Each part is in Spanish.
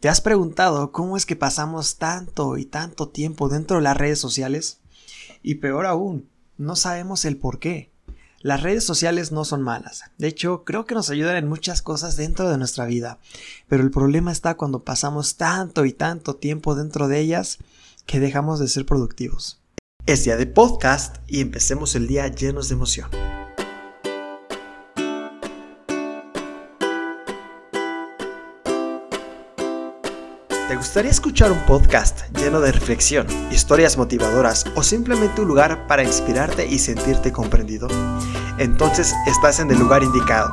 ¿Te has preguntado cómo es que pasamos tanto y tanto tiempo dentro de las redes sociales? Y peor aún, no sabemos el por qué. Las redes sociales no son malas. De hecho, creo que nos ayudan en muchas cosas dentro de nuestra vida. Pero el problema está cuando pasamos tanto y tanto tiempo dentro de ellas que dejamos de ser productivos. Es día de podcast y empecemos el día llenos de emoción. Gustaría escuchar un podcast lleno de reflexión, historias motivadoras o simplemente un lugar para inspirarte y sentirte comprendido? Entonces estás en el lugar indicado.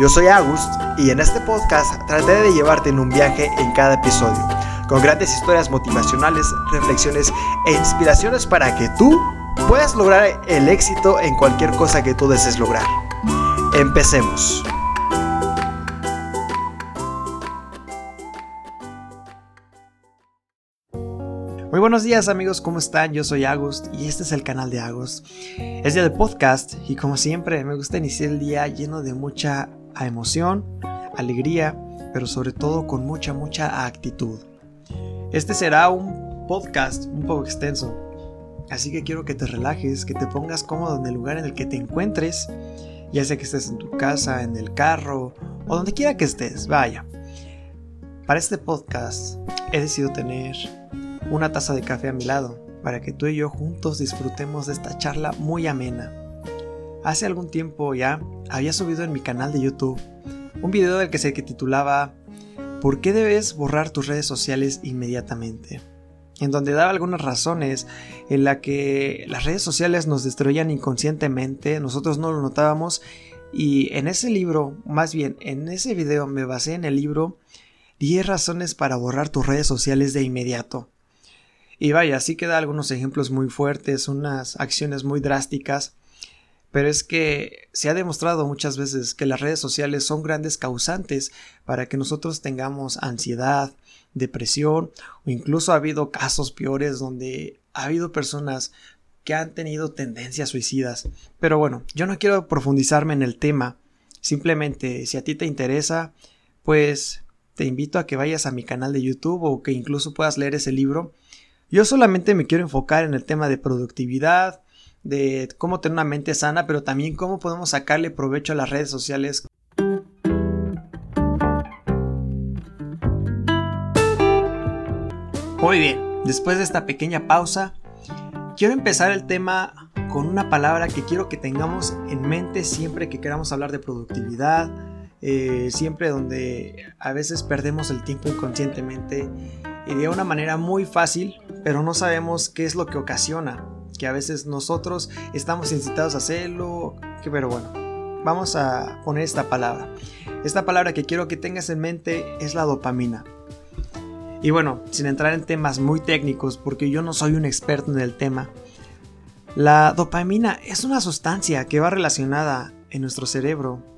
Yo soy August y en este podcast trataré de llevarte en un viaje en cada episodio, con grandes historias motivacionales, reflexiones e inspiraciones para que tú puedas lograr el éxito en cualquier cosa que tú desees lograr. Empecemos. Muy buenos días amigos, ¿cómo están? Yo soy Agust y este es el canal de Agust. Es día de podcast y como siempre me gusta iniciar el día lleno de mucha emoción, alegría, pero sobre todo con mucha, mucha actitud. Este será un podcast un poco extenso, así que quiero que te relajes, que te pongas cómodo en el lugar en el que te encuentres, ya sea que estés en tu casa, en el carro o donde quiera que estés, vaya. Para este podcast he decidido tener una taza de café a mi lado, para que tú y yo juntos disfrutemos de esta charla muy amena. Hace algún tiempo ya había subido en mi canal de YouTube un video del que se titulaba ¿Por qué debes borrar tus redes sociales inmediatamente? En donde daba algunas razones en la que las redes sociales nos destruían inconscientemente, nosotros no lo notábamos y en ese libro, más bien en ese video me basé en el libro 10 razones para borrar tus redes sociales de inmediato. Y vaya, sí que da algunos ejemplos muy fuertes, unas acciones muy drásticas, pero es que se ha demostrado muchas veces que las redes sociales son grandes causantes para que nosotros tengamos ansiedad, depresión o incluso ha habido casos peores donde ha habido personas que han tenido tendencias suicidas. Pero bueno, yo no quiero profundizarme en el tema, simplemente si a ti te interesa, pues te invito a que vayas a mi canal de YouTube o que incluso puedas leer ese libro yo solamente me quiero enfocar en el tema de productividad, de cómo tener una mente sana, pero también cómo podemos sacarle provecho a las redes sociales. Muy bien, después de esta pequeña pausa, quiero empezar el tema con una palabra que quiero que tengamos en mente siempre que queramos hablar de productividad, eh, siempre donde a veces perdemos el tiempo inconscientemente y de una manera muy fácil, pero no sabemos qué es lo que ocasiona, que a veces nosotros estamos incitados a hacerlo, que, pero bueno, vamos a poner esta palabra. Esta palabra que quiero que tengas en mente es la dopamina. Y bueno, sin entrar en temas muy técnicos, porque yo no soy un experto en el tema, la dopamina es una sustancia que va relacionada en nuestro cerebro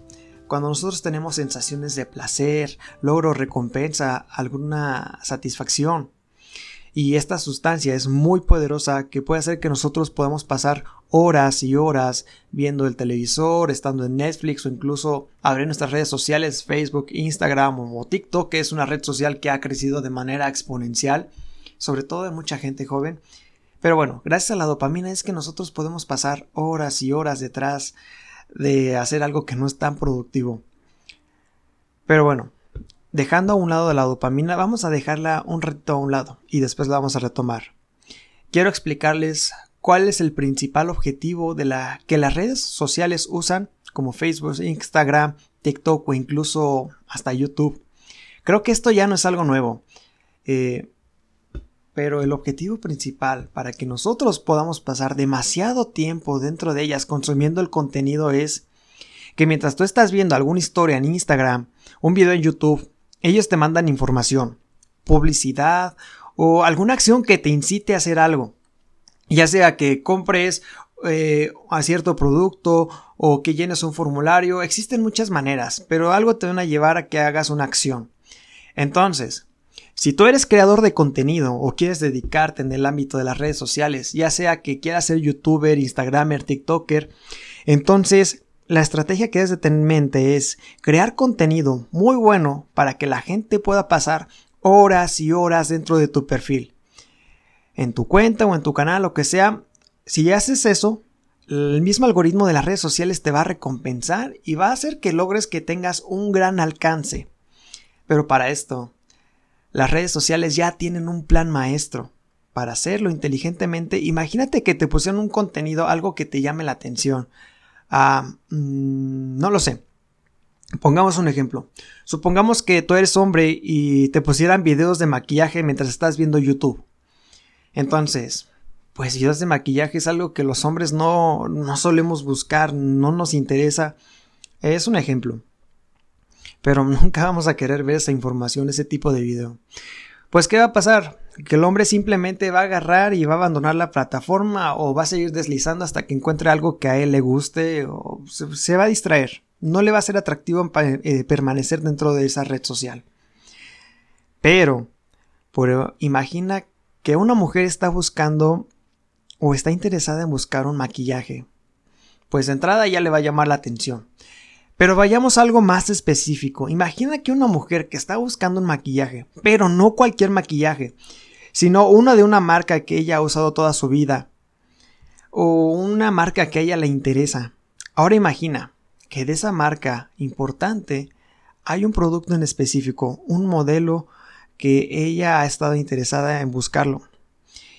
cuando nosotros tenemos sensaciones de placer, logro, recompensa, alguna satisfacción. Y esta sustancia es muy poderosa que puede hacer que nosotros podamos pasar horas y horas viendo el televisor, estando en Netflix o incluso abrir nuestras redes sociales, Facebook, Instagram o TikTok, que es una red social que ha crecido de manera exponencial, sobre todo de mucha gente joven. Pero bueno, gracias a la dopamina es que nosotros podemos pasar horas y horas detrás de hacer algo que no es tan productivo. Pero bueno, dejando a un lado la dopamina, vamos a dejarla un ratito a un lado y después la vamos a retomar. Quiero explicarles cuál es el principal objetivo de la que las redes sociales usan, como Facebook, Instagram, TikTok o incluso hasta YouTube. Creo que esto ya no es algo nuevo. Eh, pero el objetivo principal para que nosotros podamos pasar demasiado tiempo dentro de ellas consumiendo el contenido es que mientras tú estás viendo alguna historia en Instagram, un video en YouTube, ellos te mandan información, publicidad o alguna acción que te incite a hacer algo. Ya sea que compres eh, a cierto producto o que llenes un formulario, existen muchas maneras, pero algo te van a llevar a que hagas una acción. Entonces, si tú eres creador de contenido o quieres dedicarte en el ámbito de las redes sociales, ya sea que quieras ser youtuber, instagramer, tiktoker, entonces la estrategia que debes de tener en mente es crear contenido muy bueno para que la gente pueda pasar horas y horas dentro de tu perfil. En tu cuenta o en tu canal, lo que sea, si haces eso, el mismo algoritmo de las redes sociales te va a recompensar y va a hacer que logres que tengas un gran alcance. Pero para esto, las redes sociales ya tienen un plan maestro. Para hacerlo inteligentemente, imagínate que te pusieron un contenido, algo que te llame la atención. Ah, mm, no lo sé. Pongamos un ejemplo. Supongamos que tú eres hombre y te pusieran videos de maquillaje mientras estás viendo YouTube. Entonces, pues videos de maquillaje es algo que los hombres no, no solemos buscar, no nos interesa. Es un ejemplo. Pero nunca vamos a querer ver esa información, ese tipo de video. Pues, ¿qué va a pasar? Que el hombre simplemente va a agarrar y va a abandonar la plataforma o va a seguir deslizando hasta que encuentre algo que a él le guste o se va a distraer no le va a ser atractivo eh, permanecer dentro de esa red social. Pero, imagina que una mujer está buscando o está interesada en buscar un maquillaje. Pues de entrada ya le va a llamar la atención. Pero vayamos a algo más específico. Imagina que una mujer que está buscando un maquillaje, pero no cualquier maquillaje, sino una de una marca que ella ha usado toda su vida, o una marca que a ella le interesa. Ahora imagina, que de esa marca importante hay un producto en específico, un modelo que ella ha estado interesada en buscarlo.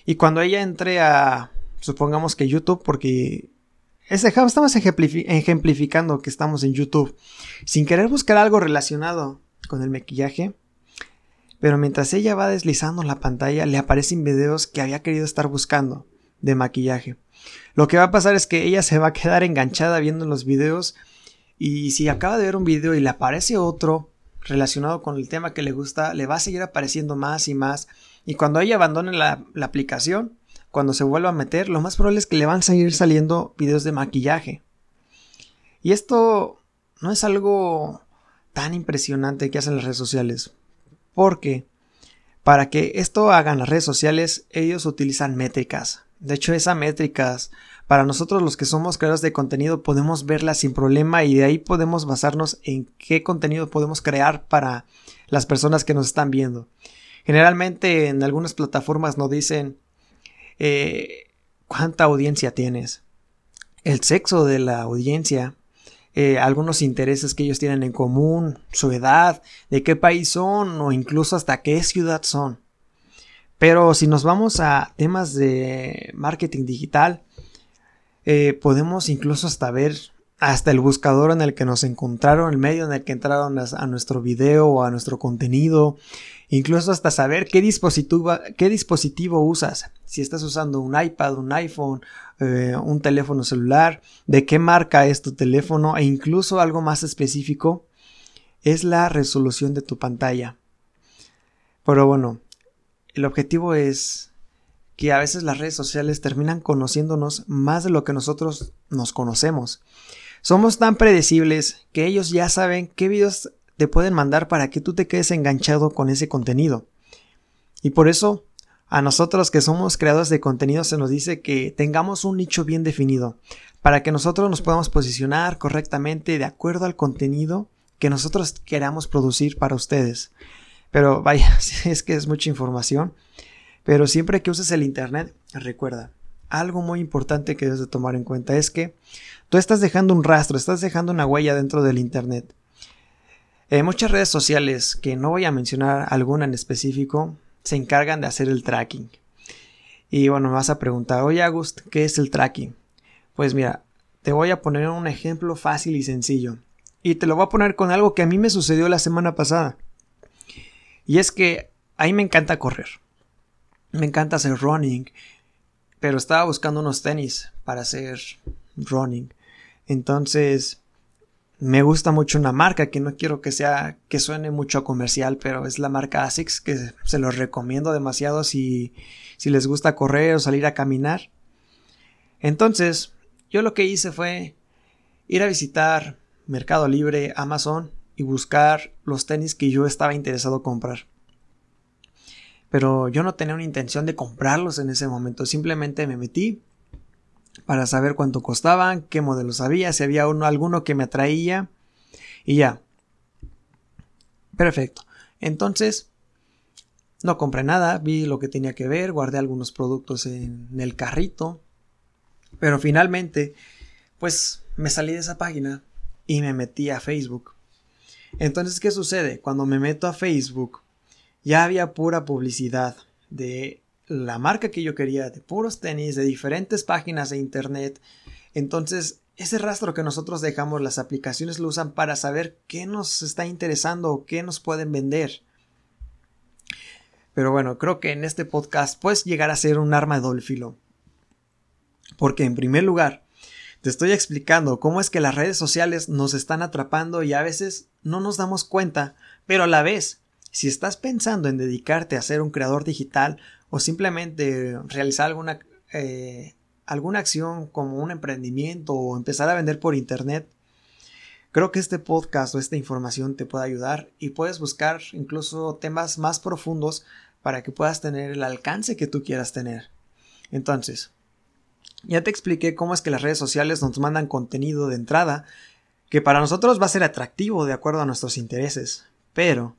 Y cuando ella entre a, supongamos que YouTube, porque estamos ejemplificando que estamos en YouTube, sin querer buscar algo relacionado con el maquillaje, pero mientras ella va deslizando la pantalla le aparecen videos que había querido estar buscando de maquillaje. Lo que va a pasar es que ella se va a quedar enganchada viendo los videos y si acaba de ver un video y le aparece otro relacionado con el tema que le gusta, le va a seguir apareciendo más y más. Y cuando ella abandone la, aplicación, cuando se vuelva a meter, lo más probable es que le van a seguir saliendo videos de maquillaje. Y esto no es algo tan impresionante que hacen las redes sociales. Porque para que esto hagan las redes sociales, ellos utilizan métricas. De hecho, esas métricas para nosotros los que somos creadores de contenido podemos verla sin problema y de ahí podemos basarnos en qué contenido podemos crear para las personas que nos están viendo. Generalmente en algunas plataformas nos dicen eh, cuánta audiencia tienes, el sexo de la audiencia, eh, algunos intereses que ellos tienen en común, su edad, de qué país son o incluso hasta qué ciudad son. Pero si nos vamos a temas de marketing digital, eh, podemos incluso hasta ver hasta el buscador en el que nos encontraron, el medio en el que entraron a, nuestro video o a nuestro contenido, incluso hasta saber qué dispositivo, qué dispositivo usas, si estás usando un iPad, un iPhone, eh, un teléfono celular, de qué marca es tu teléfono e incluso algo más específico es la resolución de tu pantalla. Pero bueno, el objetivo es que a veces las redes sociales terminan conociéndonos más de lo que nosotros nos conocemos. Somos tan predecibles que ellos ya saben qué videos te pueden mandar para que tú te quedes enganchado con ese contenido. Y por eso, a nosotros que somos creadores de contenido se nos dice que tengamos un nicho bien definido, para que nosotros nos podamos posicionar correctamente de acuerdo al contenido que nosotros queramos producir para ustedes. Pero vaya, es que es mucha información. Pero siempre que uses el Internet, recuerda, algo muy importante que debes de tomar en cuenta es que tú estás dejando un rastro, estás dejando una huella dentro del Internet. En muchas redes sociales, que no voy a mencionar alguna en específico, se encargan de hacer el tracking. Y bueno, me vas a preguntar, oye Agust, ¿qué es el tracking? Pues mira, te voy a poner un ejemplo fácil y sencillo. Y te lo voy a poner con algo que a mí me sucedió la semana pasada. Y es que a mí me encanta correr me encanta hacer running, pero estaba buscando unos tenis para hacer running. Entonces, me gusta mucho una marca que no quiero que sea que suene mucho comercial, pero es la marca ASICS que se los recomiendo demasiado si si les gusta correr o salir a caminar. Entonces, yo lo que hice fue ir a visitar Mercado Libre, Amazon y buscar los tenis que yo estaba interesado en comprar pero yo no tenía una intención de comprarlos en ese momento, simplemente me metí para saber cuánto costaban, qué modelos había, si había uno, alguno que me atraía y ya. Perfecto. Entonces, No compré nada, vi lo que tenía que ver, guardé algunos productos en el carrito, pero finalmente, pues me salí de esa página y me metí a Facebook. Entonces, ¿qué sucede? Cuando me meto a Facebook, ya había pura publicidad de la marca que yo quería, de puros tenis, de diferentes páginas de internet. Entonces, ese rastro que nosotros dejamos, las aplicaciones lo usan para saber qué nos está interesando o qué nos pueden vender. Pero bueno, creo que en este podcast puedes llegar a ser un arma de doble filo. Porque en primer lugar, te estoy explicando cómo es que las redes sociales nos están atrapando y a veces no nos damos cuenta, pero a la vez, si estás pensando en dedicarte a ser un creador digital o simplemente realizar alguna, eh, alguna acción como un emprendimiento o empezar a vender por internet, creo que este podcast o esta información te puede ayudar y puedes buscar incluso temas más profundos para que puedas tener el alcance que tú quieras tener. Entonces, ya te expliqué cómo es que las redes sociales nos mandan contenido de entrada que para nosotros va a ser atractivo de acuerdo a nuestros intereses. Pero,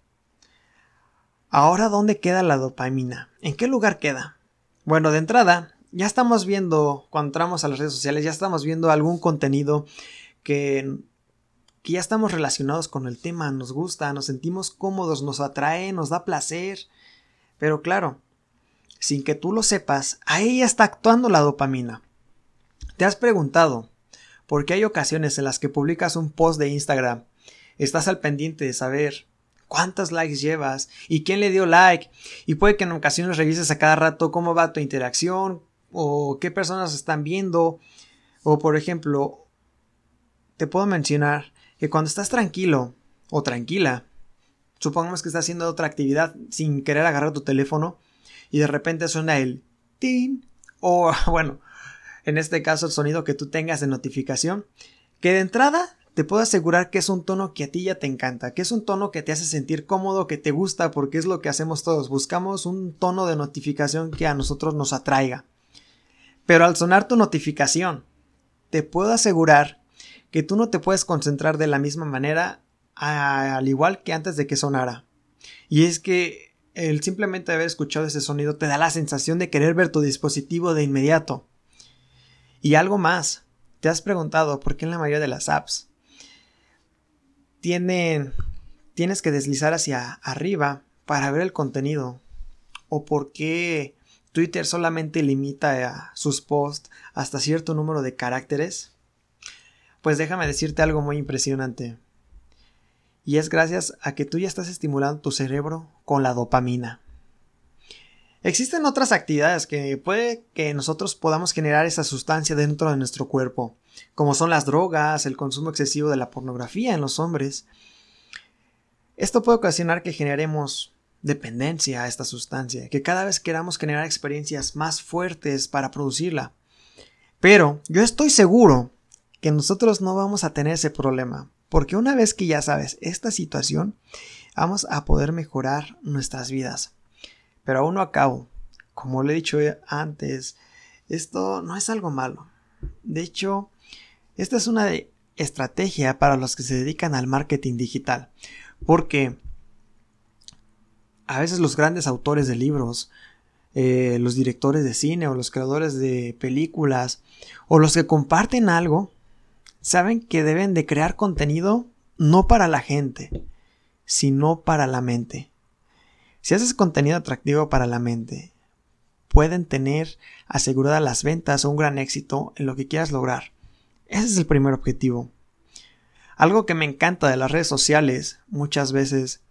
¿ahora dónde queda la dopamina? ¿En qué lugar queda? Bueno, de entrada, ya estamos viendo, cuando entramos a las redes sociales, ya estamos viendo algún contenido que, que ya estamos relacionados con el tema, nos gusta, nos sentimos cómodos, nos atrae, nos da placer. Pero claro, sin que tú lo sepas, ahí ya está actuando la dopamina. ¿Te has preguntado por qué hay ocasiones en las que publicas un post de Instagram? Estás al pendiente de saber cuántos likes llevas y quién le dio like y puede que en ocasiones revises a cada rato cómo va tu interacción o qué personas están viendo. O por ejemplo te puedo mencionar que cuando estás tranquilo o tranquila supongamos que estás haciendo otra actividad sin querer agarrar tu teléfono y de repente suena el tin o bueno en este caso el sonido que tú tengas de notificación, que de entrada te puedo asegurar que es un tono que a ti ya te encanta, que es un tono que te hace sentir cómodo, que te gusta, porque es lo que hacemos todos, buscamos un tono de notificación que a nosotros nos atraiga. Pero al sonar tu notificación, te puedo asegurar que tú no te puedes concentrar de la misma manera al igual que antes de que sonara. Y es que el simplemente haber escuchado ese sonido te da la sensación de querer ver tu dispositivo de inmediato. Y algo más, ¿te has preguntado por qué en la mayoría de las apps tienen, tienes que deslizar hacia arriba para ver el contenido? ¿O por qué Twitter solamente limita sus posts hasta cierto número de caracteres? Pues déjame decirte algo muy impresionante. Y es gracias a que tú ya estás estimulando tu cerebro con la dopamina. Existen otras actividades que puede que nosotros podamos generar esa sustancia dentro de nuestro cuerpo, como son las drogas, el consumo excesivo de la pornografía en los hombres. Esto puede ocasionar que generemos dependencia a esta sustancia, que cada vez queramos generar experiencias más fuertes para producirla. Pero yo estoy seguro que nosotros no vamos a tener ese problema, porque una vez que ya sabes esta situación, vamos a poder mejorar nuestras vidas. Pero aún no acabo. Como le he dicho antes, esto no es algo malo. De hecho, esta es una estrategia para los que se dedican al marketing digital. Porque a veces los grandes autores de libros, eh, los directores de cine o los creadores de películas o los que comparten algo, saben que deben de crear contenido no para la gente, sino para la mente. Si haces contenido atractivo para la mente, pueden tener aseguradas las ventas o un gran éxito en lo que quieras lograr. Ese es el primer objetivo. Algo que me encanta de las redes sociales muchas veces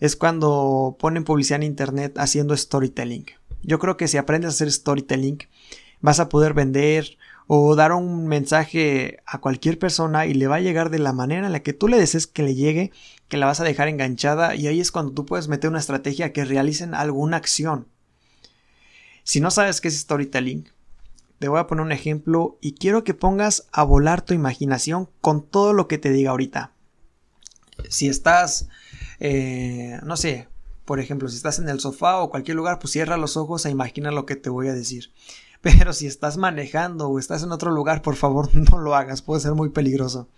es cuando ponen publicidad en internet haciendo storytelling. Yo creo que si aprendes a hacer storytelling vas a poder vender o dar un mensaje a cualquier persona y le va a llegar de la manera en la que tú le desees que le llegue, que la vas a dejar enganchada y ahí es cuando tú puedes meter una estrategia que realicen alguna acción. Si no sabes qué es storytelling, te voy a poner un ejemplo y quiero que pongas a volar tu imaginación con todo lo que te diga ahorita. Si estás, eh, no sé, por ejemplo, si estás en el sofá o cualquier lugar, pues cierra los ojos e imagina lo que te voy a decir. Pero si estás manejando o estás en otro lugar, por favor no lo hagas, puede ser muy peligroso.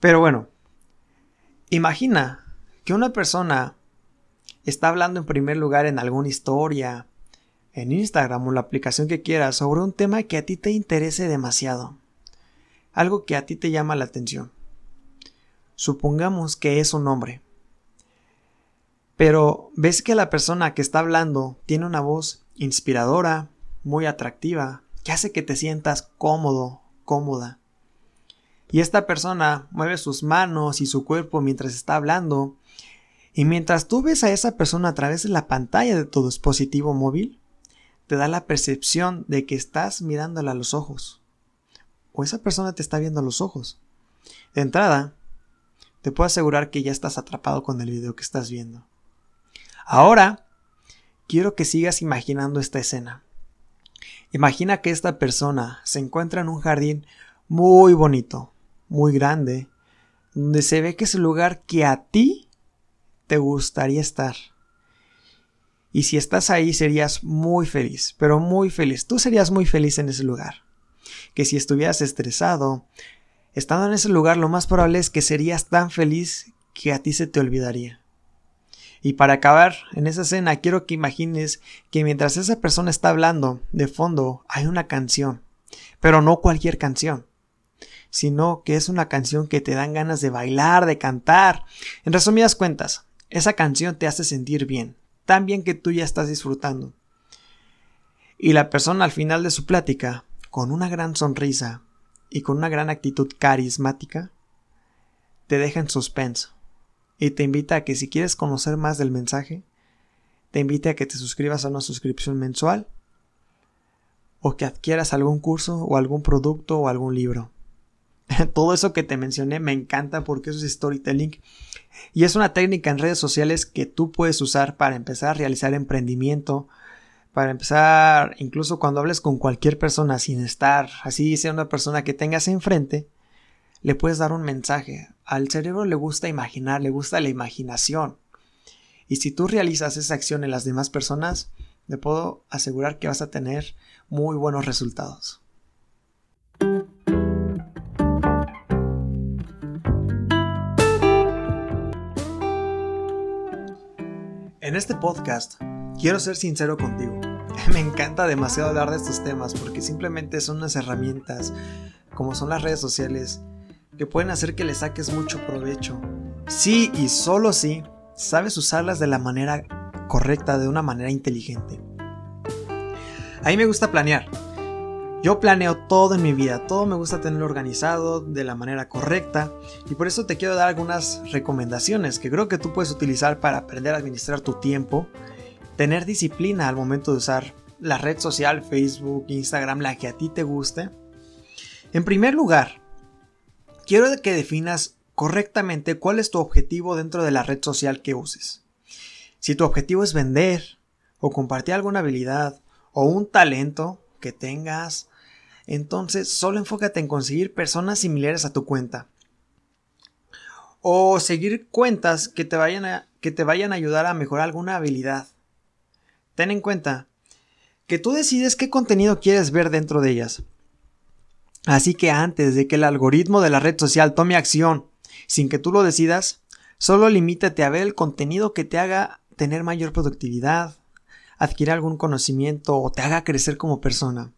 Pero bueno, imagina que una persona está hablando en primer lugar en alguna historia, en Instagram o la aplicación que quieras sobre un tema que a ti te interese demasiado. Algo que a ti te llama la atención. Supongamos que es un hombre. Pero ves que la persona que está hablando tiene una voz inspiradora, muy atractiva, que hace que te sientas cómodo, cómoda. Y esta persona mueve sus manos y su cuerpo mientras está hablando. Y mientras tú ves a esa persona a través de la pantalla de tu dispositivo móvil, te da la percepción de que estás mirándola a los ojos. O esa persona te está viendo a los ojos. De entrada, te puedo asegurar que ya estás atrapado con el video que estás viendo. Ahora, quiero que sigas imaginando esta escena. Imagina que esta persona se encuentra en un jardín muy bonito, muy grande, donde se ve que es el lugar que a ti te gustaría estar. Y si estás ahí serías muy feliz, pero muy feliz. Tú serías muy feliz en ese lugar. Que si estuvieras estresado, estando en ese lugar lo más probable es que serías tan feliz que a ti se te olvidaría. Y para acabar en esa escena, quiero que imagines que mientras esa persona está hablando, de fondo hay una canción. Pero no cualquier canción, sino que es una canción que te dan ganas de bailar, de cantar. En resumidas cuentas, esa canción te hace sentir bien, tan bien que tú ya estás disfrutando. Y la persona al final de su plática, con una gran sonrisa y con una gran actitud carismática, te deja en suspenso y te invita a que si quieres conocer más del mensaje, te invite a que te suscribas a una suscripción mensual o que adquieras algún curso o algún producto o algún libro. Todo eso que te mencioné me encanta porque es storytelling y es una técnica en redes sociales que tú puedes usar para empezar a realizar emprendimiento, para empezar incluso cuando hables con cualquier persona sin estar así sea una persona que tengas enfrente, le puedes dar un mensaje. Al cerebro le gusta imaginar, le gusta la imaginación. Y si tú realizas esa acción en las demás personas, te puedo asegurar que vas a tener muy buenos resultados. En este podcast quiero ser sincero contigo. Me encanta demasiado hablar de estos temas porque simplemente son unas herramientas como son las redes sociales que pueden hacer que le saques mucho provecho. Sí y solo si sabes usarlas de la manera correcta, de una manera inteligente. A mí me gusta planear. Yo planeo todo en mi vida, todo me gusta tenerlo organizado de la manera correcta y por eso te quiero dar algunas recomendaciones que creo que tú puedes utilizar para aprender a administrar tu tiempo, tener disciplina al momento de usar la red social, Facebook, Instagram, la que a ti te guste. En primer lugar, quiero que definas correctamente cuál es tu objetivo dentro de la red social que uses. Si tu objetivo es vender o compartir alguna habilidad o un talento que tengas, entonces solo enfócate en conseguir personas similares a tu cuenta. O seguir cuentas que te vayan a, que te vayan a ayudar a mejorar alguna habilidad. Ten en cuenta que tú decides qué contenido quieres ver dentro de ellas. Así que antes de que el algoritmo de la red social tome acción sin que tú lo decidas, solo limítate a ver el contenido que te haga tener mayor productividad, adquirir algún conocimiento o te haga crecer como persona.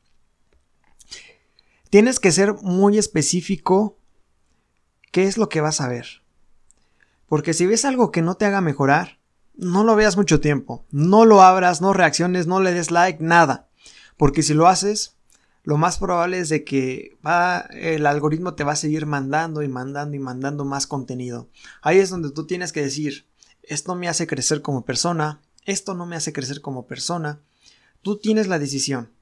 Tienes que ser muy específico qué es lo que vas a ver. Porque si ves algo que no te haga mejorar, no lo veas mucho tiempo, no lo abras, no reacciones, no le des like, nada. Porque si lo haces, lo más probable es de que va, el algoritmo te va a seguir mandando y mandando y mandando más contenido. Ahí es donde tú tienes que decir, esto me hace crecer como persona, esto no me hace crecer como persona. Tú tienes la decisión.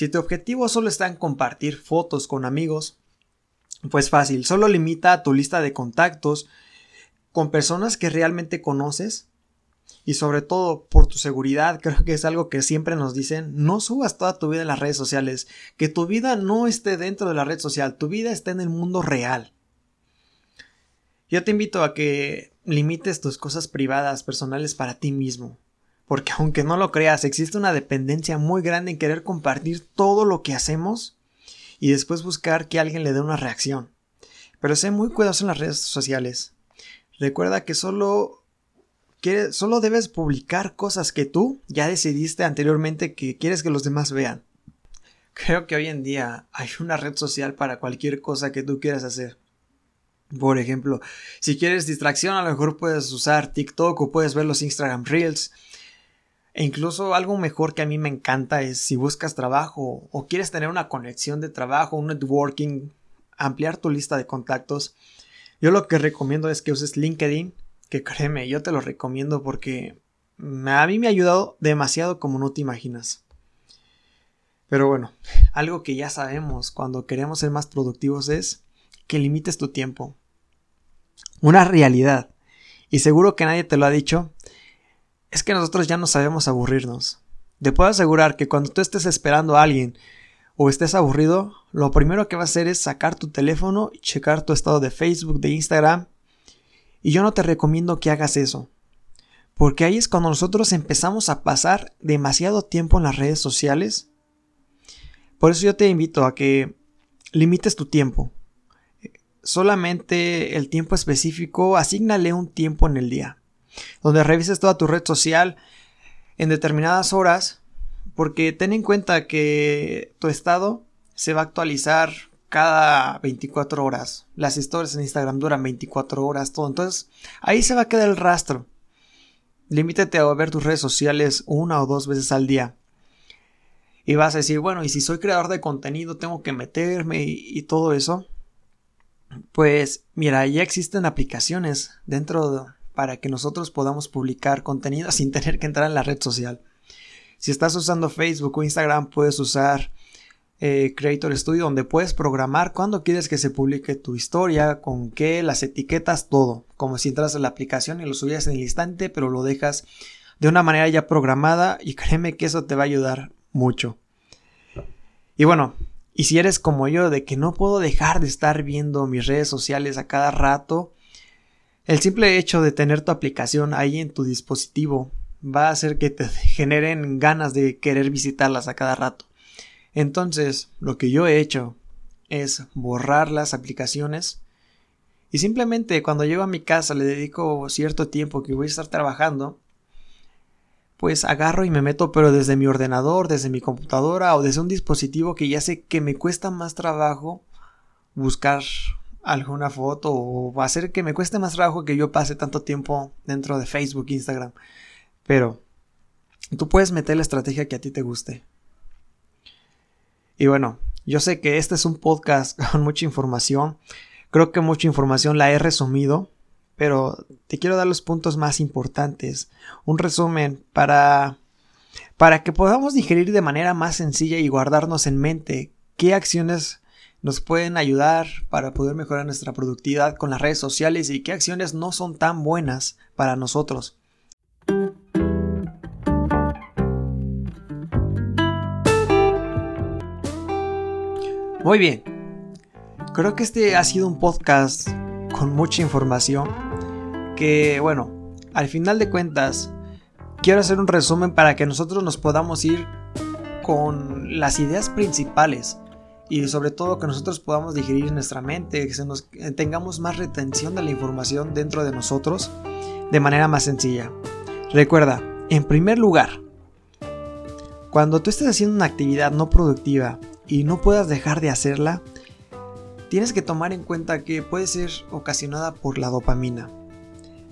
Si tu objetivo solo está en compartir fotos con amigos, pues fácil, solo limita tu lista de contactos con personas que realmente conoces y sobre todo por tu seguridad, creo que es algo que siempre nos dicen, no subas toda tu vida en las redes sociales, que tu vida no esté dentro de la red social, tu vida esté en el mundo real. Yo te invito a que limites tus cosas privadas, personales para ti mismo, porque aunque no lo creas, existe una dependencia muy grande en querer compartir todo lo que hacemos y después buscar que alguien le dé una reacción. Pero sé muy cuidadoso en las redes sociales. Recuerda que solo solo debes publicar cosas que tú ya decidiste anteriormente que quieres que los demás vean. Creo que hoy en día hay una red social para cualquier cosa que tú quieras hacer. Por ejemplo, si quieres distracción, a lo mejor puedes usar TikTok o puedes ver los Instagram Reels. E incluso algo mejor que a mí me encanta es si buscas trabajo o quieres tener una conexión de trabajo, un networking, ampliar tu lista de contactos. Yo lo que recomiendo es que uses LinkedIn, que créeme, yo te lo recomiendo porque a mí me ha ayudado demasiado como no te imaginas. Pero bueno, algo que ya sabemos cuando queremos ser más productivos es que limites tu tiempo. Una realidad, y seguro que nadie te lo ha dicho, es que nosotros ya no sabemos aburrirnos. Te puedo asegurar que cuando tú estés esperando a alguien o estés aburrido, lo primero que vas a hacer es sacar tu teléfono y checar tu estado de Facebook, de Instagram. Y yo no te recomiendo que hagas eso. Porque ahí es cuando nosotros empezamos a pasar demasiado tiempo en las redes sociales por eso yo te invito a que limites tu tiempo. Solamente el tiempo específico, asignale un tiempo en el día, donde revises toda tu red social en determinadas horas, porque ten en cuenta que tu estado se va a actualizar cada 24 horas. Las historias en Instagram duran 24 horas, todo. Entonces, ahí se va a quedar el rastro. Limítate a ver tus redes sociales una o dos veces al día y vas a decir, bueno, y si soy creador de contenido, tengo que meterme y, todo eso. Pues mira, ya existen aplicaciones dentro para que nosotros podamos publicar contenido sin tener que entrar en la red social. Si estás usando Facebook o Instagram, puedes usar eh, Creator Studio, donde puedes programar cuándo quieres que se publique tu historia, con qué, las etiquetas, todo. Como si entras en la aplicación y lo subías en el instante, pero lo dejas de una manera ya programada y créeme que eso te va a ayudar mucho. Y bueno, y si eres como yo, de que no puedo dejar de estar viendo mis redes sociales a cada rato, el simple hecho de tener tu aplicación ahí en tu dispositivo va a hacer que te generen ganas de querer visitarlas a cada rato. Entonces, lo que yo he hecho es borrar las aplicaciones y simplemente cuando llego a mi casa le dedico cierto tiempo que voy a estar trabajando pues agarro y me meto pero desde mi ordenador, desde mi computadora o desde un dispositivo que ya sé que me cuesta más trabajo buscar alguna foto o hacer que me cueste más trabajo que yo pase tanto tiempo dentro de Facebook, Instagram. Pero tú puedes meter la estrategia que a ti te guste. Y bueno, yo sé que este es un podcast con mucha información. Creo que mucha información la he resumido pero te quiero dar los puntos más importantes, un resumen para para que podamos digerir de manera más sencilla y guardarnos en mente qué acciones nos pueden ayudar para poder mejorar nuestra productividad con las redes sociales y qué acciones no son tan buenas para nosotros. Muy bien, creo que este ha sido un podcast con mucha información que, bueno, al final de cuentas, quiero hacer un resumen para que nosotros nos podamos ir con las ideas principales y sobre todo que nosotros podamos digerir nuestra mente, que eh, tengamos más retención de la información dentro de nosotros de manera más sencilla. Recuerda, en primer lugar, cuando tú estés haciendo una actividad no productiva y no puedas dejar de hacerla, tienes que tomar en cuenta que puede ser ocasionada por la dopamina.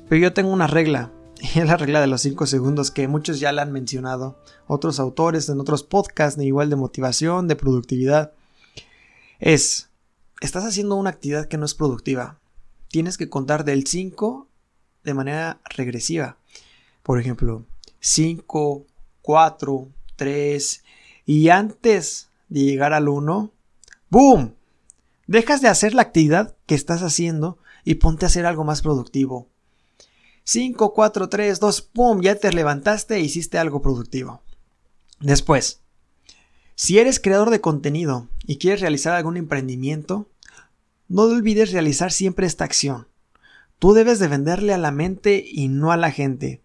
Pero yo tengo una regla, y es la regla de los 5 segundos que muchos ya la han mencionado, otros autores en otros podcasts, igual de motivación, de productividad. Es, estás haciendo una actividad que no es productiva. Tienes que contar del 5 de manera regresiva. Por ejemplo, 5, 4, 3 y antes de llegar al 1, ¡boom! Dejas de hacer la actividad que estás haciendo y ponte a hacer algo más productivo. 5, 4, 3, 2, ¡pum! Ya te levantaste e hiciste algo productivo. Después, si eres creador de contenido y quieres realizar algún emprendimiento, no olvides realizar siempre esta acción. Tú debes de venderle a la mente y no a la gente.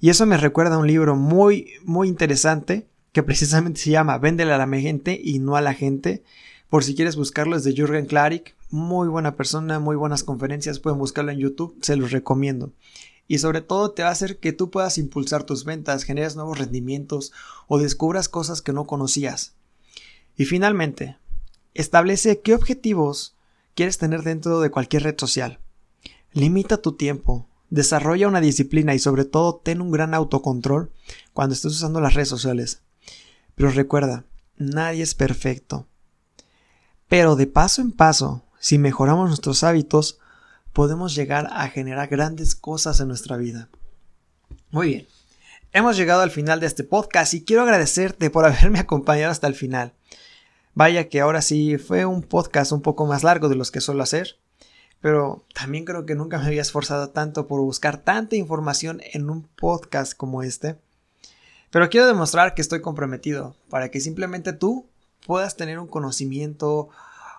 Y eso me recuerda a un libro muy, muy interesante que precisamente se llama Véndele a la gente y no a la gente. Por si quieres buscarlo es de Jürgen Klarik. Muy buena persona, muy buenas conferencias. Pueden buscarlo en YouTube, se los recomiendo. y sobre todo te va a hacer que tú puedas impulsar tus ventas, generes nuevos rendimientos o descubras cosas que no conocías. Y finalmente, establece qué objetivos quieres tener dentro de cualquier red social. Limita tu tiempo, desarrolla una disciplina y sobre todo ten un gran autocontrol cuando estés usando las redes sociales. Pero recuerda, nadie es perfecto. Pero de paso en paso, si mejoramos nuestros hábitos, podemos llegar a generar grandes cosas en nuestra vida. Muy bien, hemos llegado al final de este podcast y quiero agradecerte por haberme acompañado hasta el final. Vaya que ahora sí fue un podcast un poco más largo de los que suelo hacer, pero también creo que nunca me había esforzado tanto por buscar tanta información en un podcast como este. Pero quiero demostrar que estoy comprometido para que simplemente tú puedas tener un conocimiento,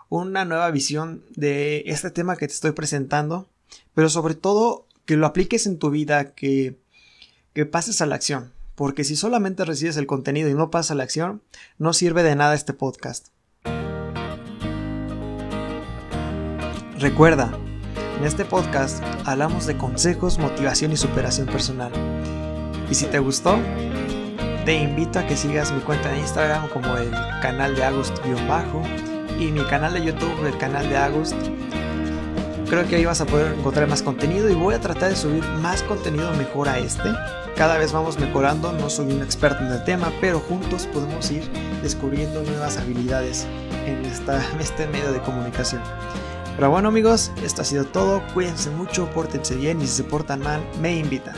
una nueva visión de este tema que te estoy presentando, pero sobre todo que lo apliques en tu vida, que, que pases a la acción, porque si solamente recibes el contenido y no pasas a la acción, no sirve de nada este podcast. Recuerda, en este podcast hablamos de consejos, motivación y superación personal. Y si te gustó, te invito a que sigas mi cuenta de Instagram como el canal de Agust-bajo y mi canal de YouTube, el canal de Agust. Creo que ahí vas a poder encontrar más contenido y voy a tratar de subir más contenido mejor a este. Cada vez vamos mejorando, no soy un experto en el tema, pero juntos podemos ir descubriendo nuevas habilidades en esta, este medio de comunicación. Pero bueno amigos, esto ha sido todo, cuídense mucho, pórtense bien y si se portan mal, me invitan.